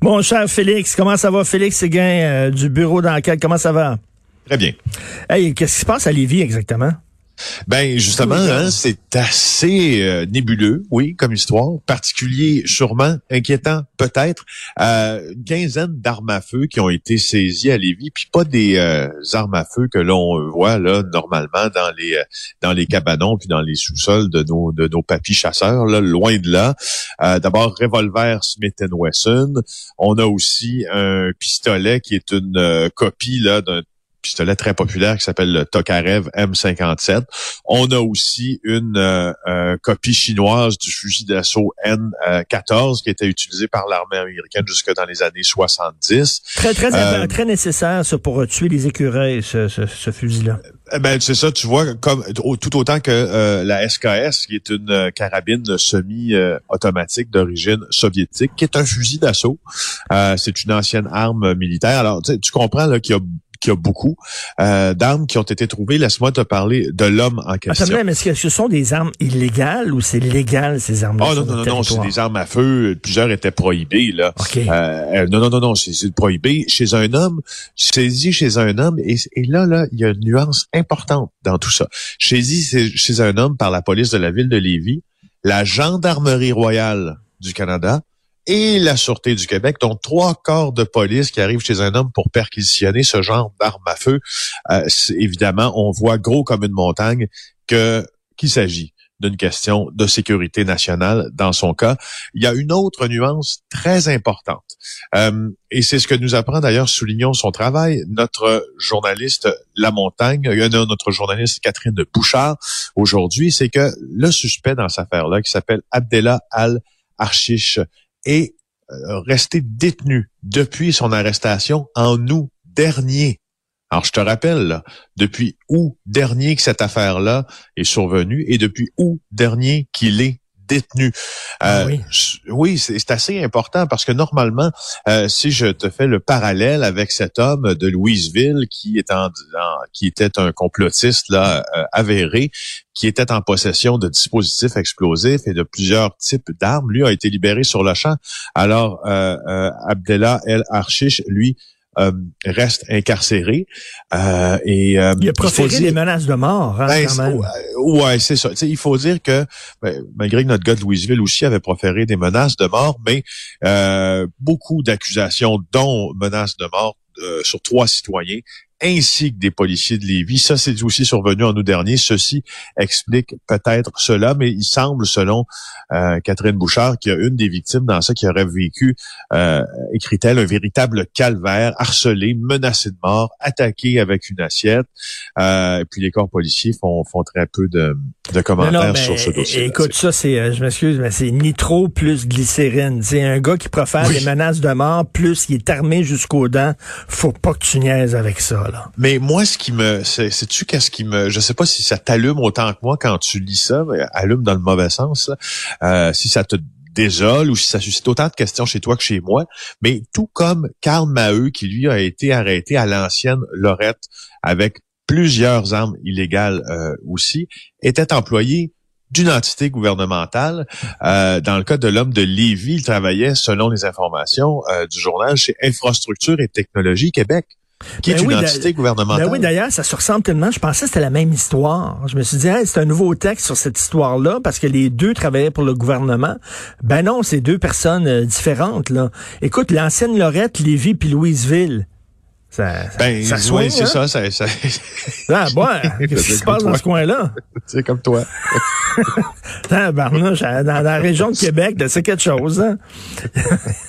Mon cher Félix, comment ça va? Félix Séguin euh, du bureau d'enquête, comment ça va? Très bien. Hey, qu'est-ce qui se passe à Lévis exactement? Ben justement, hein, c'est assez euh, nébuleux, oui, comme histoire, particulier, sûrement inquiétant, peut-être. Euh, une quinzaine d'armes à feu qui ont été saisies à Lévis, puis pas des euh, armes à feu que l'on voit là normalement dans les dans les cabanons puis dans les sous-sols de nos de nos papis chasseurs, là, loin de là. D'abord, revolver Smith Wesson. On a aussi un pistolet qui est une copie là d'un pistolet très populaire qui s'appelle le Tokarev M57. On a aussi une euh, euh, copie chinoise du fusil d'assaut N14 qui était utilisé par l'armée américaine jusque dans les années 70. Très très euh, très nécessaire ça pour tuer les écureuils ce, ce, fusil-là. Eh ben c'est ça, tu vois, comme tout autant que la SKS, qui est une carabine semi-automatique d'origine soviétique, qui est un fusil d'assaut. c'est une ancienne arme militaire. Alors, tu comprends là qu'il y a qu'il y a beaucoup euh, d'armes qui ont été trouvées. Laisse-moi te parler de l'homme en question. Attends, mais est-ce que ce sont des armes illégales ou c'est légal ces armes Oh non, non, non, non, c'est des armes à feu. Plusieurs étaient prohibées. Là. Okay. Euh, non, non, non, non, c'est prohibé. Chez un homme, dit chez un homme, et, et, là, là, il y a une nuance importante dans tout ça. Chez chez un homme par la police de la ville de Lévis, la gendarmerie royale du Canada, et la Sûreté du Québec, dont trois corps de police qui arrivent chez un homme pour perquisitionner ce genre d'armes à feu. Euh, évidemment, on voit gros comme une montagne que qu'il s'agit d'une question de sécurité nationale dans son cas. Il y a une autre nuance très importante. Euh, et c'est ce que nous apprend d'ailleurs, soulignons son travail, notre journaliste La Montagne, euh, notre journaliste Catherine Bouchard aujourd'hui, c'est que le suspect dans cette affaire-là, qui s'appelle Abdella Al-Archiche, est euh, resté détenu depuis son arrestation en août dernier. Alors, je te rappelle, depuis août dernier que cette affaire-là est survenue et depuis août dernier qu'il est détenu. Ah oui, euh, oui c'est assez important parce que normalement, euh, si je te fais le parallèle avec cet homme de Louisville qui est en, qui était un complotiste là euh, avéré, qui était en possession de dispositifs explosifs et de plusieurs types d'armes, lui a été libéré sur le champ. Alors Abdallah El Archish, lui, euh, reste incarcéré. Euh, et, euh, il a proféré des menaces de mort, hein, ben, quand même. Ouais, c'est ça. il faut dire que ben, malgré que notre gars de Louisville aussi avait proféré des menaces de mort, mais beaucoup d'accusations, dont menaces de mort sur trois citoyens, ainsi que des policiers de Lévis. Ça, c'est aussi survenu en août dernier. Ceci explique peut-être cela, mais il semble, selon euh, Catherine Bouchard, qu'il y a une des victimes dans ça qui aurait vécu, euh, écrit-elle, un véritable calvaire, harcelé, menacé de mort, attaqué avec une assiette. Euh, et puis les corps policiers font, font très peu de, de commentaires sur ce dossier. Écoute, ça, c'est, euh, je m'excuse, mais c'est nitro plus glycérine. C'est un gars qui profère des menaces de mort, plus il est armé jusqu'aux dents. Faut pas que tu niaises avec ça. Mais moi, ce qui me, c'est, tu qu'est-ce qui me, je sais pas si ça t'allume autant que moi quand tu lis ça, mais allume dans le mauvais sens. Euh, si ça te désole ou si ça suscite autant de questions chez toi que chez moi. Mais tout comme Karl Maheu, qui lui a été arrêté à l'ancienne Lorette avec plusieurs armes illégales euh, aussi, était employé d'une entité gouvernementale. Euh, dans le cas de l'homme de Lévis, il travaillait, selon les informations du journal, chez Infrastructure et Technologie Québec qui est ben une entité gouvernementale. Ben oui, d'ailleurs, ça se ressemble tellement. Je pensais que c'était la même histoire. Je me suis dit, c'est un nouveau texte sur cette histoire-là parce que les deux travaillaient pour le gouvernement. Ben non, c'est deux personnes euh, différentes. Là. Écoute, l'ancienne Lorette, Lévis puis Louisville. Ça, ben, ça soigne, c'est hein? ça, ça, ça... Ah, bon, qu'est-ce qui se passe dans ce coin-là? C'est comme toi. ah, Barnouche, dans, la région de Québec, c'est quelque chose. Hein?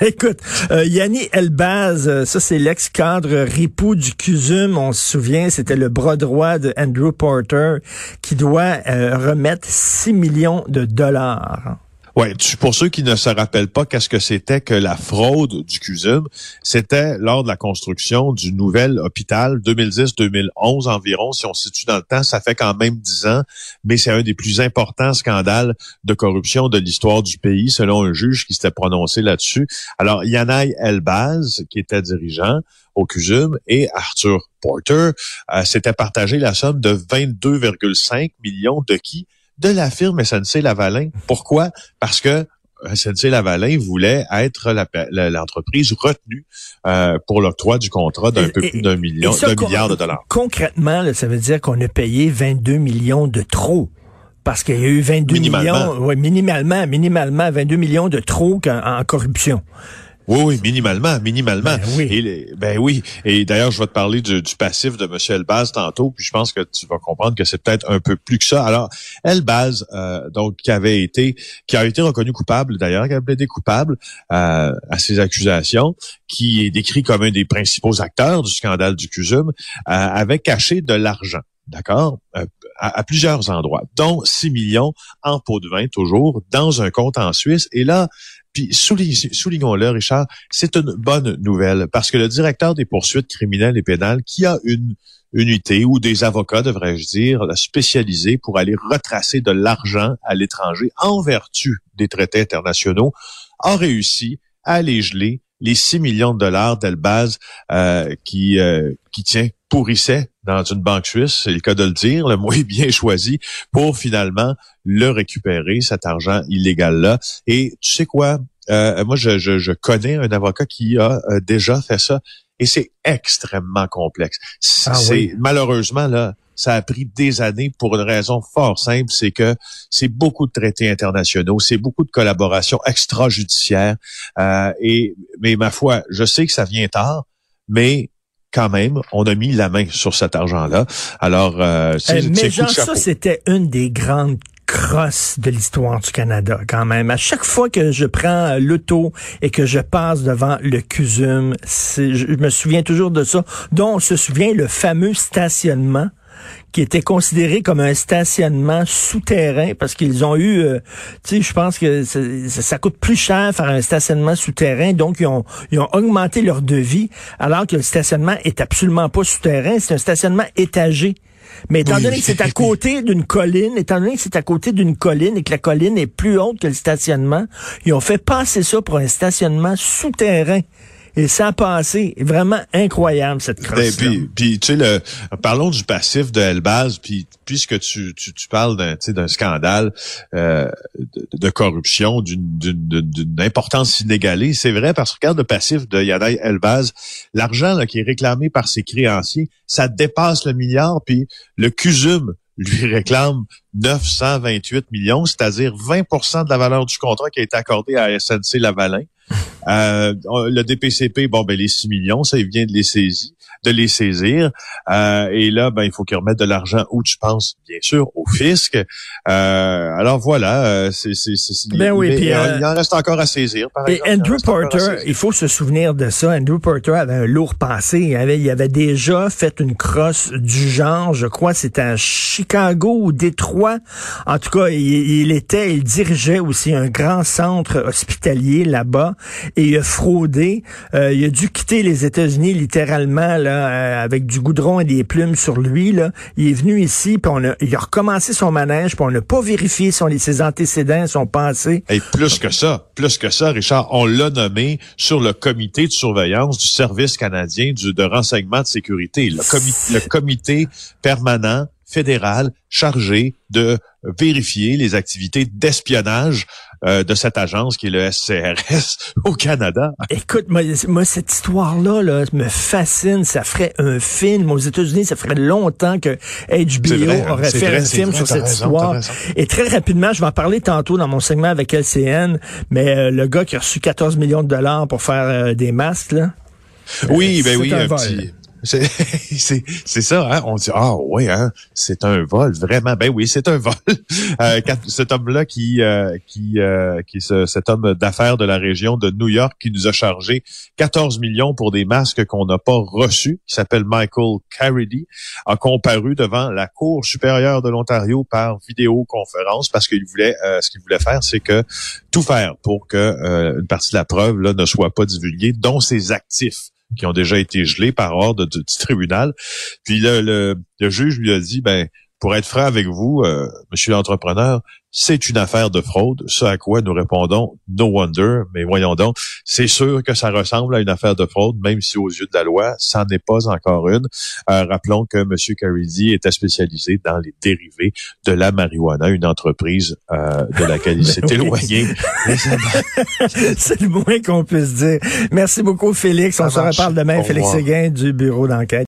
Écoute, euh, Yanni Elbaz, euh, ça c'est l'ex-cadre ripou du CUSUM, on se souvient, c'était le bras droit de Andrew Porter qui doit euh, remettre 6 millions de dollars. Ouais, pour ceux qui ne se rappellent pas qu'est-ce que c'était que la fraude du CUSUM, c'était lors de la construction du nouvel hôpital 2010-2011 environ, si on se situe dans le temps, ça fait quand même dix ans, mais c'est un des plus importants scandales de corruption de l'histoire du pays, selon un juge qui s'était prononcé là-dessus. Alors, Yanaï Elbaz, qui était dirigeant au CUSUM, et Arthur Porter euh, s'étaient partagé la somme de 22,5 millions de qui de la firme SNC Lavalin. Pourquoi? Parce que SNC-Lavalin voulait être l'entreprise retenue euh, pour l'octroi du contrat d'un peu plus d'un million, d'un milliard de dollars. Concrètement, ça veut dire qu'on a payé 22 millions de trop. Parce qu'il y a eu 22 millions, ouais, minimalement, minimalement 22 millions de trop en corruption. Oui, oui, minimalement, minimalement. Ben oui. Et, ben oui. Et d'ailleurs, je vais te parler du, passif de M. Elbaz tantôt, puis je pense que tu vas comprendre que c'est peut-être un peu plus que ça. Alors, Elbaz, euh, donc, qui avait été, qui a été reconnu coupable, d'ailleurs, qui a été coupable euh, à ces accusations, qui est décrit comme un des principaux acteurs du scandale du CUSUM, euh, avait caché de l'argent. D'accord? Euh, à, à, plusieurs endroits, dont 6 millions en pot de vin, toujours, dans un compte en Suisse. Et là, soulignons-le, Richard, c'est une bonne nouvelle parce que le directeur des poursuites criminelles et pénales, qui a une unité ou des avocats, devrais-je dire, spécialisés pour aller retracer de l'argent à l'étranger en vertu des traités internationaux, a réussi à aller geler les 6 millions de dollars d'Elbaz euh, qui, euh, qui tient pourrissait dans une banque suisse, c'est le cas de le dire, le mot est bien choisi, pour finalement le récupérer, cet argent illégal-là. Et tu sais quoi? Euh, moi, je, je, connais un avocat qui a euh, déjà fait ça et c'est extrêmement complexe. Ah c'est malheureusement là, ça a pris des années pour une raison fort simple, c'est que c'est beaucoup de traités internationaux, c'est beaucoup de collaborations extrajudiciaires. Euh, et mais ma foi, je sais que ça vient tard, mais quand même, on a mis la main sur cet argent-là. Alors, euh, c'est euh, Mais genre, ça, c'était une des grandes crosses de l'histoire du Canada, quand même. À chaque fois que je prends l'auto et que je passe devant le CUSUM, je me souviens toujours de ça, dont on se souvient le fameux stationnement qui était considéré comme un stationnement souterrain parce qu'ils ont eu, euh, tu sais, je pense que ça, coûte plus cher faire un stationnement souterrain, donc ils ont, ils ont augmenté leur devis, alors que le stationnement est absolument pas souterrain, c'est un stationnement étagé. Mais étant donné que c'est à côté d'une colline, étant donné que c'est à côté d'une colline et que la colline est plus haute que le stationnement, ils ont fait passer ça pour un stationnement souterrain. Et ça a passé. Vraiment incroyable, cette ben, crosse puis, puis, tu sais, le, parlons du passif de Elbaz, puis puisque tu, tu, tu parles d'un, d'un scandale euh, de, corruption d'une importance inégalée, c'est vrai, parce que regarde le passif de Yadai Elbaz, l'argent qui est réclamé par ses créanciers, ça dépasse le milliard, puis le CUSUM, lui réclame 928 millions, c'est-à-dire 20% de la valeur du contrat qui a été accordé à SNC Lavalin. Euh, le DPCP, bon, ben les 6 millions, ça vient de les saisir de les saisir. Euh, et là, ben, il faut qu'ils remettent de l'argent où tu penses, bien sûr, au fisc. Euh, alors voilà, euh, c'est, c'est, ben oui, il, en reste encore à saisir. Par et Andrew Porter, il faut se souvenir de ça. Andrew Porter avait un lourd passé. Il avait, il avait déjà fait une crosse du genre, je crois, c'était à Chicago ou Détroit. En tout cas, il, il était, il dirigeait aussi un grand centre hospitalier là-bas et il a fraudé. il a dû quitter les États-Unis littéralement euh, avec du goudron et des plumes sur lui. Là. Il est venu ici, puis on a, il a recommencé son manège, puis on n'a pas vérifié son, ses antécédents, son passé. Et plus que ça, plus que ça, Richard, on l'a nommé sur le comité de surveillance du service canadien du, de renseignement de sécurité, le, le comité permanent fédéral chargé de vérifier les activités d'espionnage euh, de cette agence qui est le SCRS au Canada. Écoute, moi, moi cette histoire-là là, me fascine. Ça ferait un film. Aux États-Unis, ça ferait longtemps que HBO aurait fait un film sur cette histoire. Et très rapidement, je vais en parler tantôt dans mon segment avec LCN, mais euh, le gars qui a reçu 14 millions de dollars pour faire euh, des masques, là, oui, ben oui, un, petit, c'est ça, hein? On dit ah oui, hein, c'est un vol vraiment. Ben oui, c'est un vol. Euh, cet homme-là qui euh, qui euh, qui cet homme d'affaires de la région de New York qui nous a chargé 14 millions pour des masques qu'on n'a pas reçus, qui s'appelle Michael Caridi, a comparu devant la Cour supérieure de l'Ontario par vidéoconférence parce qu'il voulait ce qu'il voulait faire, c'est que tout faire pour que une partie de la preuve là ne soit pas divulguée, dont ses actifs qui ont déjà été gelés par ordre du, tribunal. Puis le, le, juge lui a dit, ben pour être franc avec vous, euh, monsieur l'entrepreneur, c'est une affaire de fraude, ce à quoi nous répondons no wonder, mais voyons donc, c'est sûr que ça ressemble à une affaire de fraude, même si aux yeux de la loi, ça n'est pas encore une. Euh, rappelons que M. Caridi était spécialisé dans les dérivés de la marijuana, une entreprise euh, de laquelle il s'est éloigné. c'est le moins qu'on puisse dire. Merci beaucoup, Félix. On se reparle demain. Félix Séguin du bureau d'enquête.